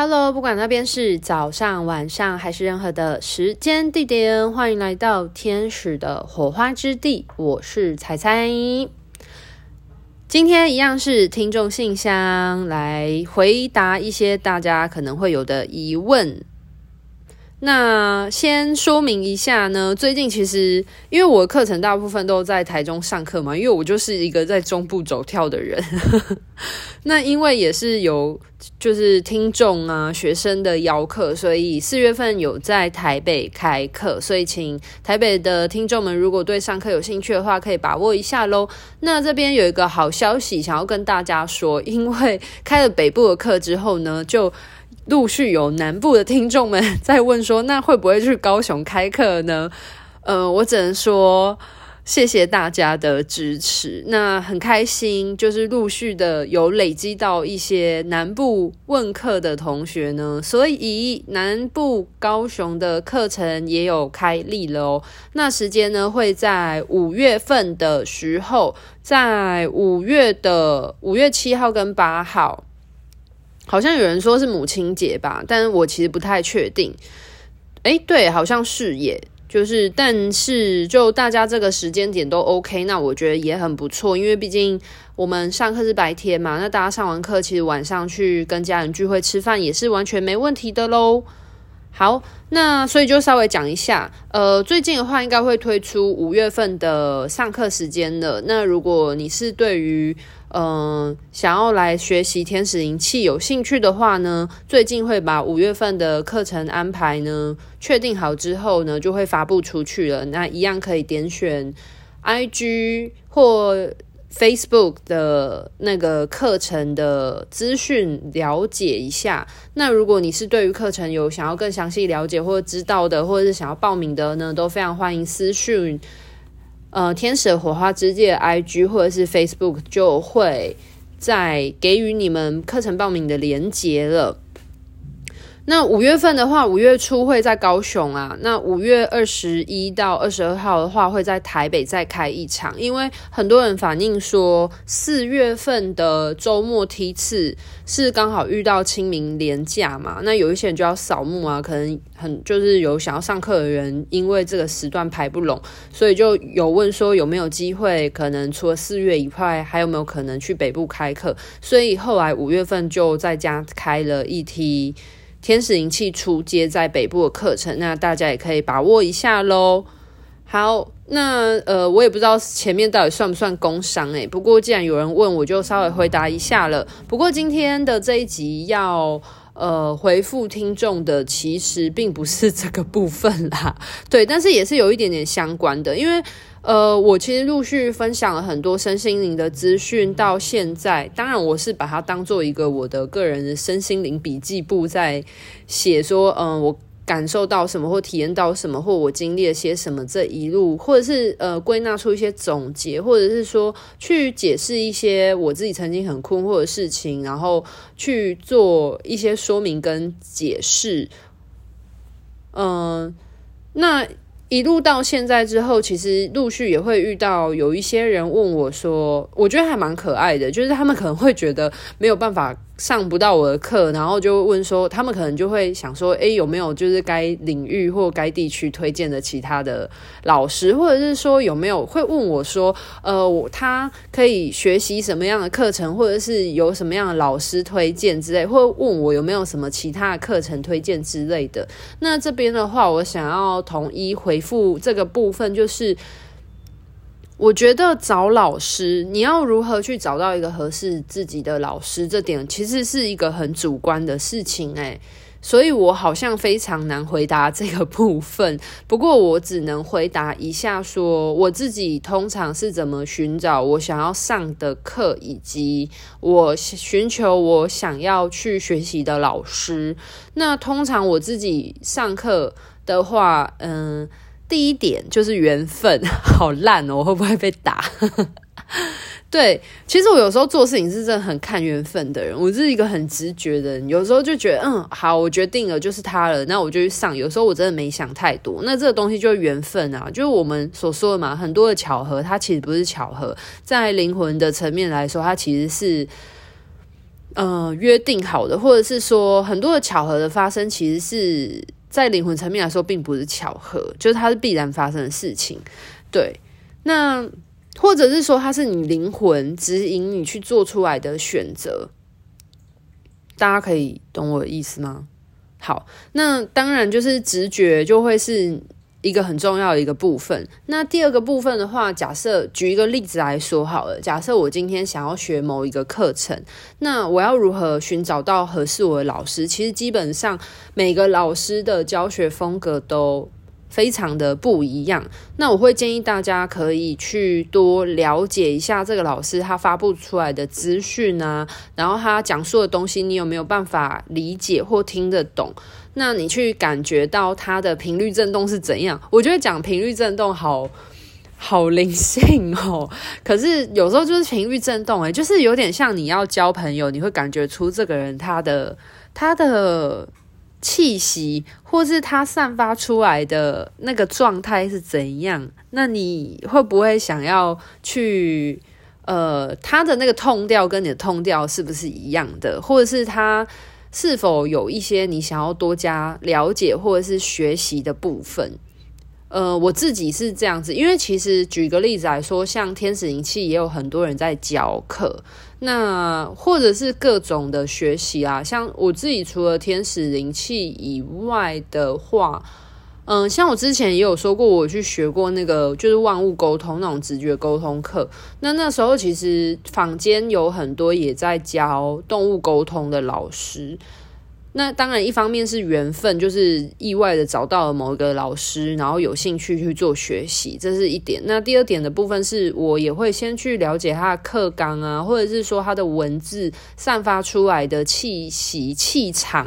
Hello，不管那边是早上、晚上还是任何的时间地点，欢迎来到天使的火花之地。我是彩彩，今天一样是听众信箱，来回答一些大家可能会有的疑问。那先说明一下呢，最近其实因为我课程大部分都在台中上课嘛，因为我就是一个在中部走跳的人。那因为也是有就是听众啊学生的邀课，所以四月份有在台北开课，所以请台北的听众们如果对上课有兴趣的话，可以把握一下喽。那这边有一个好消息想要跟大家说，因为开了北部的课之后呢，就。陆续有南部的听众们在问说，那会不会去高雄开课呢？呃，我只能说谢谢大家的支持。那很开心，就是陆续的有累积到一些南部问课的同学呢，所以南部高雄的课程也有开立了哦。那时间呢会在五月份的时候，在五月的五月七号跟八号。好像有人说是母亲节吧，但我其实不太确定。诶，对，好像是耶，就是，但是就大家这个时间点都 OK，那我觉得也很不错，因为毕竟我们上课是白天嘛，那大家上完课，其实晚上去跟家人聚会吃饭也是完全没问题的喽。好，那所以就稍微讲一下，呃，最近的话应该会推出五月份的上课时间了。那如果你是对于嗯、想要来学习天使灵气有兴趣的话呢，最近会把五月份的课程安排呢确定好之后呢，就会发布出去了。那一样可以点选 IG 或 Facebook 的那个课程的资讯了解一下。那如果你是对于课程有想要更详细了解或者知道的，或者是想要报名的呢，都非常欢迎私讯。呃，天使火花之界 IG 或者是 Facebook 就会在给予你们课程报名的连接了。那五月份的话，五月初会在高雄啊。那五月二十一到二十二号的话，会在台北再开一场。因为很多人反映说，四月份的周末梯次是刚好遇到清明连假嘛。那有一些人就要扫墓啊，可能很就是有想要上课的人，因为这个时段排不拢，所以就有问说有没有机会，可能除了四月以外，还有没有可能去北部开课？所以后来五月份就在家开了一梯。天使灵气初阶在北部的课程，那大家也可以把握一下喽。好，那呃，我也不知道前面到底算不算工商诶，不过既然有人问，我就稍微回答一下了。不过今天的这一集要呃回复听众的，其实并不是这个部分啦，对，但是也是有一点点相关的，因为。呃，我其实陆续分享了很多身心灵的资讯，到现在，当然我是把它当做一个我的个人的身心灵笔记簿在写，说，嗯、我感受到什么，或体验到什么，或我经历了些什么这一路，或者是呃归纳出一些总结，或者是说去解释一些我自己曾经很困惑的事情，然后去做一些说明跟解释，嗯、那。一路到现在之后，其实陆续也会遇到有一些人问我说，我觉得还蛮可爱的，就是他们可能会觉得没有办法。上不到我的课，然后就问说，他们可能就会想说，诶，有没有就是该领域或该地区推荐的其他的老师，或者是说有没有会问我说，呃，他可以学习什么样的课程，或者是有什么样的老师推荐之类，或问我有没有什么其他的课程推荐之类的。那这边的话，我想要统一回复这个部分，就是。我觉得找老师，你要如何去找到一个合适自己的老师，这点其实是一个很主观的事情诶，所以我好像非常难回答这个部分。不过我只能回答一下，说我自己通常是怎么寻找我想要上的课，以及我寻求我想要去学习的老师。那通常我自己上课的话，嗯。第一点就是缘分，好烂哦！我会不会被打？对，其实我有时候做事情是真的很看缘分的人，我是一个很直觉的人。有时候就觉得，嗯，好，我决定了就是他了，那我就去上。有时候我真的没想太多，那这个东西就是缘分啊，就是我们所说的嘛，很多的巧合，它其实不是巧合，在灵魂的层面来说，它其实是。呃约定好的，或者是说很多的巧合的发生，其实是在灵魂层面来说，并不是巧合，就是它是必然发生的事情。对，那或者是说，它是你灵魂指引你去做出来的选择。大家可以懂我的意思吗？好，那当然就是直觉就会是一个很重要的一个部分。那第二个部分的话，假设举一个例子来说好了，假设我今天想要学某一个课程，那我要如何寻找到合适我的老师？其实基本上每个老师的教学风格都非常的不一样，那我会建议大家可以去多了解一下这个老师他发布出来的资讯啊，然后他讲述的东西你有没有办法理解或听得懂？那你去感觉到它的频率震动是怎样？我觉得讲频率震动好好灵性哦，可是有时候就是频率震动，诶，就是有点像你要交朋友，你会感觉出这个人他的他的。气息，或是他散发出来的那个状态是怎样？那你会不会想要去？呃，他的那个 tone 调跟你的 tone 调是不是一样的？或者是他是否有一些你想要多加了解或者是学习的部分？呃，我自己是这样子，因为其实举个例子来说，像天使灵气也有很多人在教课，那或者是各种的学习啊，像我自己除了天使灵气以外的话，嗯、像我之前也有说过，我去学过那个就是万物沟通那种直觉沟通课，那那时候其实坊间有很多也在教动物沟通的老师。那当然，一方面是缘分，就是意外的找到了某一个老师，然后有兴趣去做学习，这是一点。那第二点的部分是我也会先去了解他的课纲啊，或者是说他的文字散发出来的气息、气场，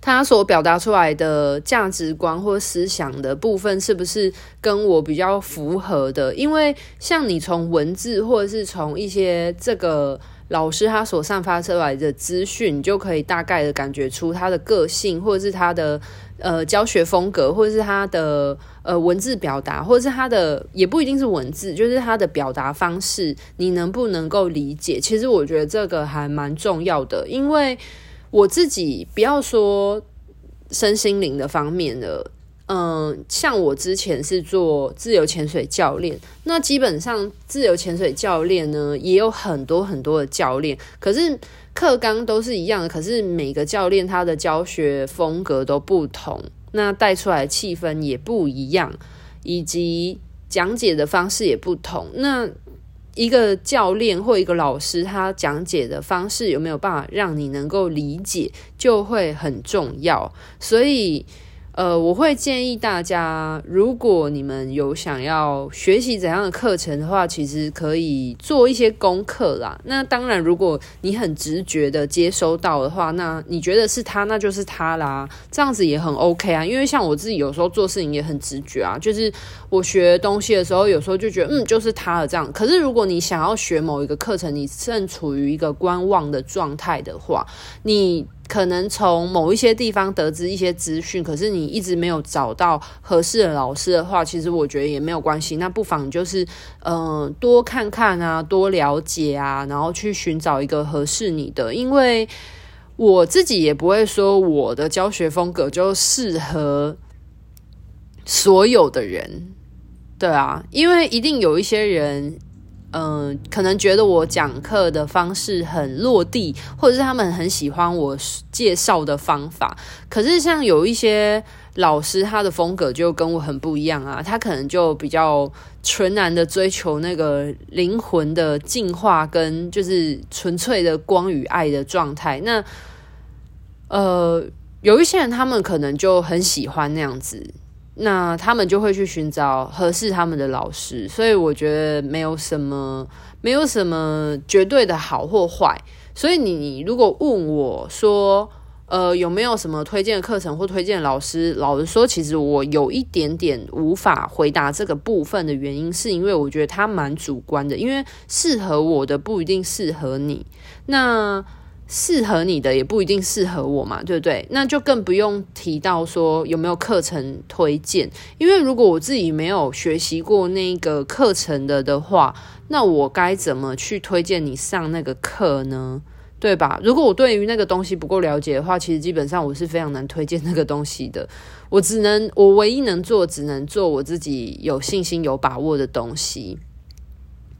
他所表达出来的价值观或思想的部分是不是跟我比较符合的？因为像你从文字或者是从一些这个。老师他所散发出来的资讯，你就可以大概的感觉出他的个性，或者是他的呃教学风格，或者是他的呃文字表达，或者是他的也不一定是文字，就是他的表达方式，你能不能够理解？其实我觉得这个还蛮重要的，因为我自己不要说身心灵的方面的。嗯，像我之前是做自由潜水教练，那基本上自由潜水教练呢也有很多很多的教练，可是课纲都是一样的，可是每个教练他的教学风格都不同，那带出来气氛也不一样，以及讲解的方式也不同。那一个教练或一个老师他讲解的方式有没有办法让你能够理解，就会很重要，所以。呃，我会建议大家，如果你们有想要学习怎样的课程的话，其实可以做一些功课啦。那当然，如果你很直觉的接收到的话，那你觉得是他，那就是他啦，这样子也很 OK 啊。因为像我自己有时候做事情也很直觉啊，就是我学东西的时候，有时候就觉得嗯，就是他了这样。可是如果你想要学某一个课程，你正处于一个观望的状态的话，你。可能从某一些地方得知一些资讯，可是你一直没有找到合适的老师的话，其实我觉得也没有关系。那不妨就是，嗯、多看看啊，多了解啊，然后去寻找一个合适你的。因为我自己也不会说我的教学风格就适合所有的人，对啊，因为一定有一些人。嗯，可能觉得我讲课的方式很落地，或者是他们很喜欢我介绍的方法。可是像有一些老师，他的风格就跟我很不一样啊，他可能就比较纯然的追求那个灵魂的净化，跟就是纯粹的光与爱的状态。那呃，有一些人，他们可能就很喜欢那样子。那他们就会去寻找合适他们的老师，所以我觉得没有什么，没有什么绝对的好或坏。所以你如果问我说，呃，有没有什么推荐的课程或推荐老师？老实说，其实我有一点点无法回答这个部分的原因，是因为我觉得它蛮主观的，因为适合我的不一定适合你。那适合你的也不一定适合我嘛，对不对？那就更不用提到说有没有课程推荐，因为如果我自己没有学习过那个课程的的话，那我该怎么去推荐你上那个课呢？对吧？如果我对于那个东西不够了解的话，其实基本上我是非常难推荐那个东西的。我只能，我唯一能做，只能做我自己有信心、有把握的东西。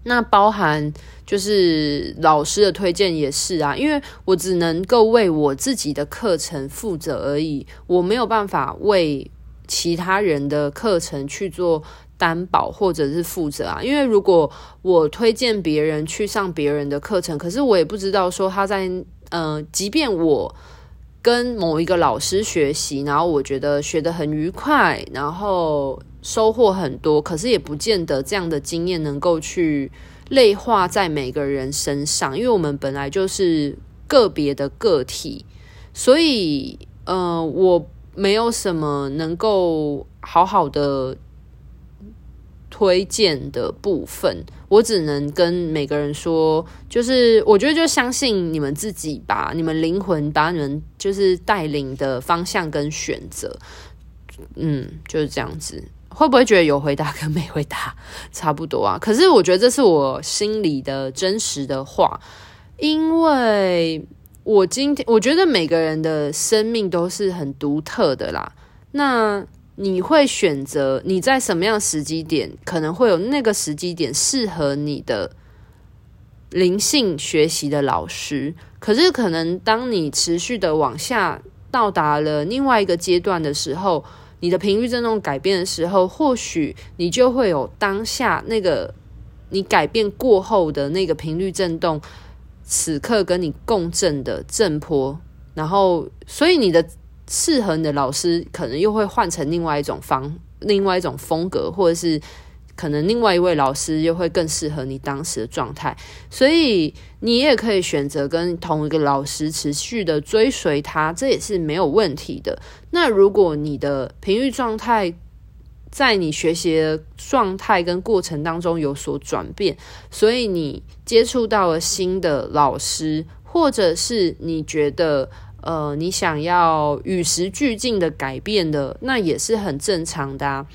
那包含就是老师的推荐也是啊，因为我只能够为我自己的课程负责而已，我没有办法为其他人的课程去做担保或者是负责啊，因为如果我推荐别人去上别人的课程，可是我也不知道说他在嗯、呃，即便我跟某一个老师学习，然后我觉得学得很愉快，然后收获很多，可是也不见得这样的经验能够去内化在每个人身上，因为我们本来就是个别的个体，所以呃，我没有什么能够好好的。推荐的部分，我只能跟每个人说，就是我觉得就相信你们自己吧，你们灵魂把你们就是带领的方向跟选择，嗯，就是这样子。会不会觉得有回答跟没回答差不多啊？可是我觉得这是我心里的真实的话，因为我今天我觉得每个人的生命都是很独特的啦，那。你会选择你在什么样时机点，可能会有那个时机点适合你的灵性学习的老师。可是，可能当你持续的往下到达了另外一个阶段的时候，你的频率振动改变的时候，或许你就会有当下那个你改变过后的那个频率振动，此刻跟你共振的振波，然后，所以你的。适合你的老师，可能又会换成另外一种方、另外一种风格，或者是可能另外一位老师又会更适合你当时的状态。所以你也可以选择跟同一个老师持续的追随他，这也是没有问题的。那如果你的频率状态在你学习的状态跟过程当中有所转变，所以你接触到了新的老师，或者是你觉得。呃，你想要与时俱进的改变的，那也是很正常的啊。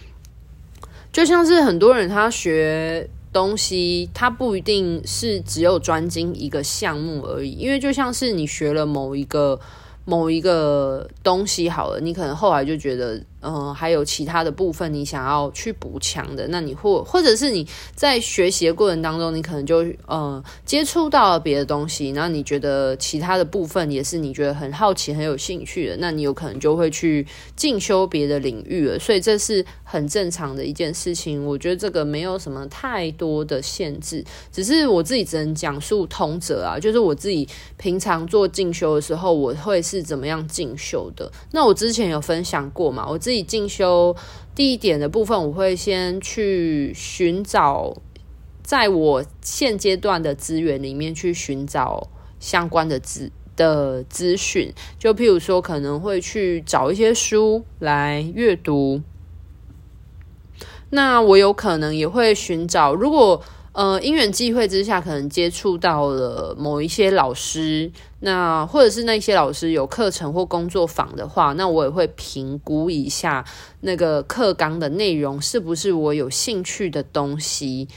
就像是很多人他学东西，他不一定是只有专精一个项目而已，因为就像是你学了某一个某一个东西好了，你可能后来就觉得。嗯，还有其他的部分你想要去补强的，那你或或者是你在学习的过程当中，你可能就嗯接触到了别的东西，然后你觉得其他的部分也是你觉得很好奇、很有兴趣的，那你有可能就会去进修别的领域了。所以这是很正常的一件事情，我觉得这个没有什么太多的限制，只是我自己只能讲述通则啊，就是我自己平常做进修的时候，我会是怎么样进修的。那我之前有分享过嘛，我。自自己进修第一点的部分，我会先去寻找，在我现阶段的资源里面去寻找相关的资的资讯，就譬如说可能会去找一些书来阅读。那我有可能也会寻找，如果。呃，因缘际会之下，可能接触到了某一些老师，那或者是那些老师有课程或工作坊的话，那我也会评估一下那个课纲的内容是不是我有兴趣的东西，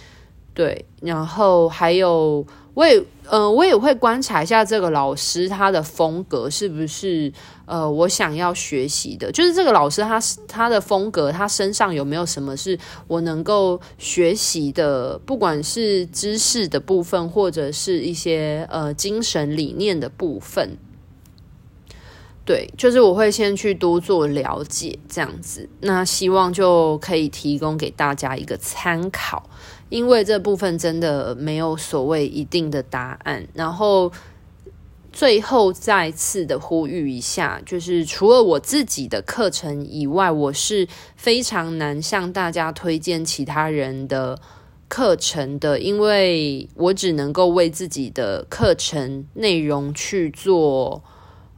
对，然后还有。我也，呃，我也会观察一下这个老师他的风格是不是，呃，我想要学习的。就是这个老师他他的风格，他身上有没有什么是我能够学习的，不管是知识的部分，或者是一些呃精神理念的部分。对，就是我会先去多做了解，这样子，那希望就可以提供给大家一个参考。因为这部分真的没有所谓一定的答案，然后最后再次的呼吁一下，就是除了我自己的课程以外，我是非常难向大家推荐其他人的课程的，因为我只能够为自己的课程内容去做。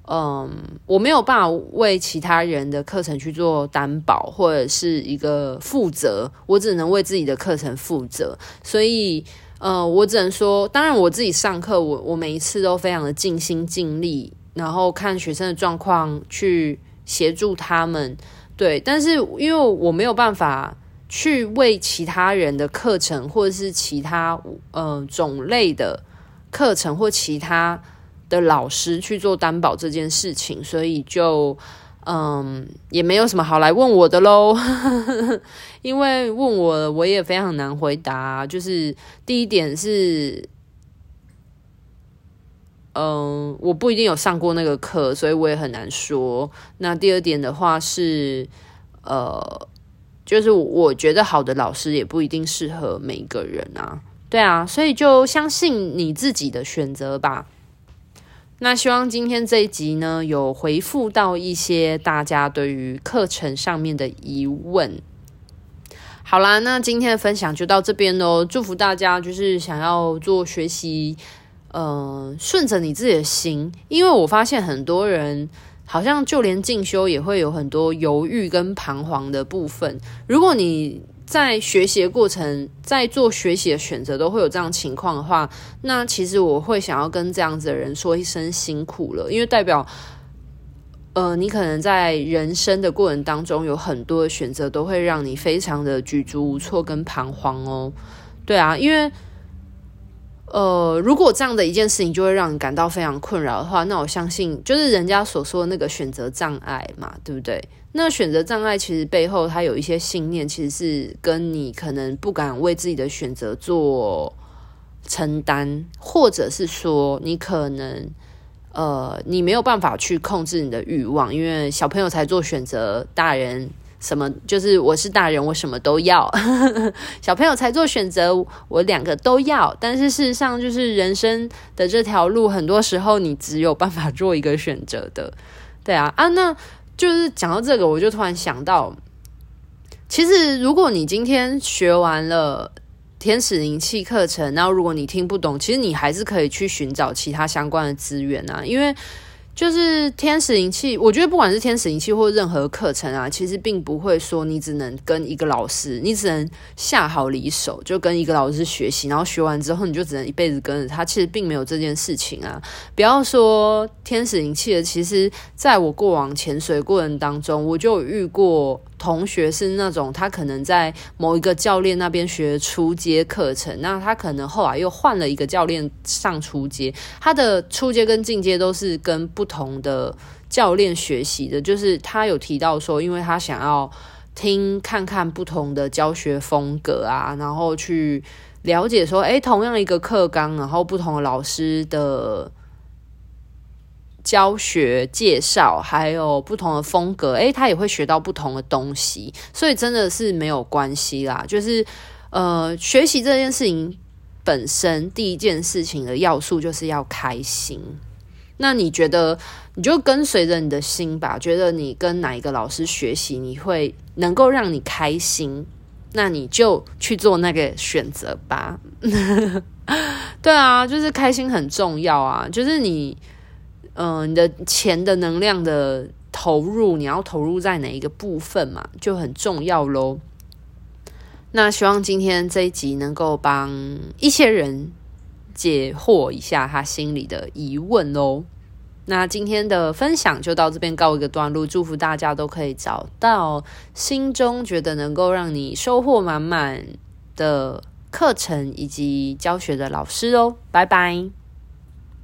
嗯，我没有办法为其他人的课程去做担保或者是一个负责，我只能为自己的课程负责。所以，呃，我只能说，当然我自己上课，我我每一次都非常的尽心尽力，然后看学生的状况去协助他们。对，但是因为我没有办法去为其他人的课程或者是其他呃种类的课程或其他。的老师去做担保这件事情，所以就嗯也没有什么好来问我的喽，因为问我我也非常难回答。就是第一点是。嗯，我不一定有上过那个课，所以我也很难说。那第二点的话是，呃，就是我觉得好的老师也不一定适合每一个人啊。对啊，所以就相信你自己的选择吧。那希望今天这一集呢，有回复到一些大家对于课程上面的疑问。好啦，那今天的分享就到这边喽。祝福大家，就是想要做学习。呃，顺着你自己的心，因为我发现很多人好像就连进修也会有很多犹豫跟彷徨的部分。如果你在学习的过程，在做学习的选择都会有这样情况的话，那其实我会想要跟这样子的人说一声辛苦了，因为代表，呃，你可能在人生的过程当中有很多的选择都会让你非常的举足无措跟彷徨哦。对啊，因为。呃，如果这样的一件事情就会让你感到非常困扰的话，那我相信就是人家所说的那个选择障碍嘛，对不对？那选择障碍其实背后它有一些信念，其实是跟你可能不敢为自己的选择做承担，或者是说你可能呃你没有办法去控制你的欲望，因为小朋友才做选择，大人。什么？就是我是大人，我什么都要。小朋友才做选择，我两个都要。但是事实上，就是人生的这条路，很多时候你只有办法做一个选择的。对啊，啊，那就是讲到这个，我就突然想到，其实如果你今天学完了天使灵气课程，然后如果你听不懂，其实你还是可以去寻找其他相关的资源啊，因为。就是天使灵气，我觉得不管是天使灵气或任何课程啊，其实并不会说你只能跟一个老师，你只能下好离手，就跟一个老师学习，然后学完之后你就只能一辈子跟着他。其实并没有这件事情啊！不要说天使灵气的，其实在我过往潜水过程当中，我就遇过。同学是那种他可能在某一个教练那边学初阶课程，那他可能后来又换了一个教练上初阶，他的初阶跟进阶都是跟不同的教练学习的。就是他有提到说，因为他想要听看看不同的教学风格啊，然后去了解说，诶，同样一个课纲，然后不同的老师的。教学介绍还有不同的风格，诶，他也会学到不同的东西，所以真的是没有关系啦。就是呃，学习这件事情本身，第一件事情的要素就是要开心。那你觉得，你就跟随着你的心吧，觉得你跟哪一个老师学习，你会能够让你开心，那你就去做那个选择吧。对啊，就是开心很重要啊，就是你。嗯、你的钱的能量的投入，你要投入在哪一个部分嘛，就很重要喽。那希望今天这一集能够帮一些人解惑一下他心里的疑问喽。那今天的分享就到这边告一个段落，祝福大家都可以找到心中觉得能够让你收获满满的课程以及教学的老师哦。拜拜。